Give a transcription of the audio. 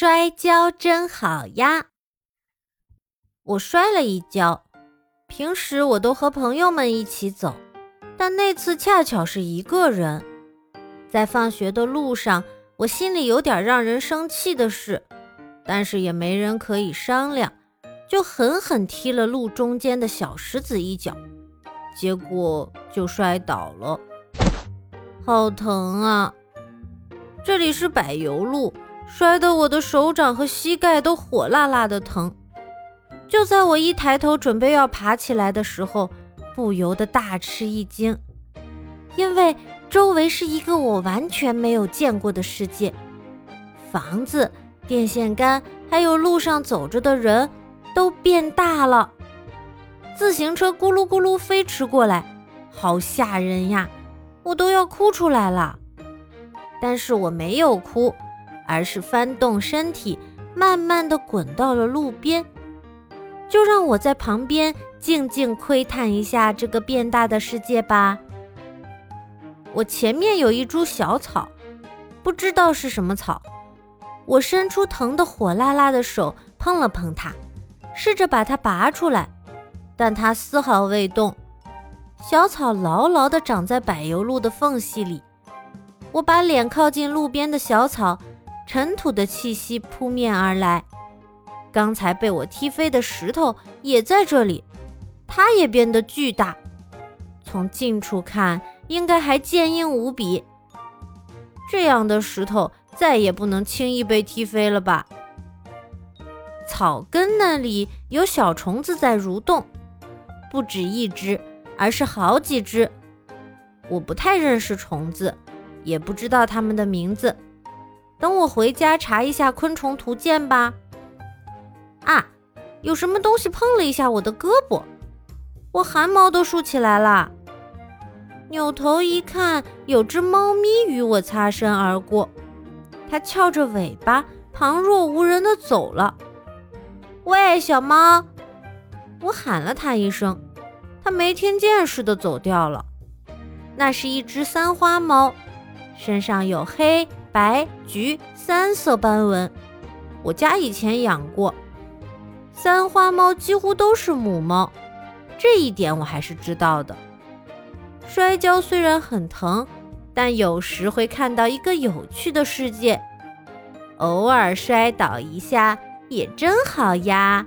摔跤真好呀！我摔了一跤。平时我都和朋友们一起走，但那次恰巧是一个人。在放学的路上，我心里有点让人生气的事，但是也没人可以商量，就狠狠踢了路中间的小石子一脚，结果就摔倒了，好疼啊！这里是柏油路。摔得我的手掌和膝盖都火辣辣的疼。就在我一抬头准备要爬起来的时候，不由得大吃一惊，因为周围是一个我完全没有见过的世界。房子、电线杆，还有路上走着的人都变大了。自行车咕噜咕噜飞驰过来，好吓人呀！我都要哭出来了。但是我没有哭。而是翻动身体，慢慢的滚到了路边。就让我在旁边静静窥探一下这个变大的世界吧。我前面有一株小草，不知道是什么草。我伸出疼得火辣辣的手碰了碰它，试着把它拔出来，但它丝毫未动。小草牢牢地长在柏油路的缝隙里。我把脸靠近路边的小草。尘土的气息扑面而来，刚才被我踢飞的石头也在这里，它也变得巨大，从近处看应该还坚硬无比。这样的石头再也不能轻易被踢飞了吧？草根那里有小虫子在蠕动，不止一只，而是好几只。我不太认识虫子，也不知道它们的名字。等我回家查一下昆虫图鉴吧。啊，有什么东西碰了一下我的胳膊，我汗毛都竖起来了。扭头一看，有只猫咪与我擦身而过，它翘着尾巴，旁若无人的走了。喂，小猫！我喊了它一声，它没听见似的走掉了。那是一只三花猫，身上有黑。白、橘三色斑纹，我家以前养过。三花猫几乎都是母猫，这一点我还是知道的。摔跤虽然很疼，但有时会看到一个有趣的世界。偶尔摔倒一下也真好呀。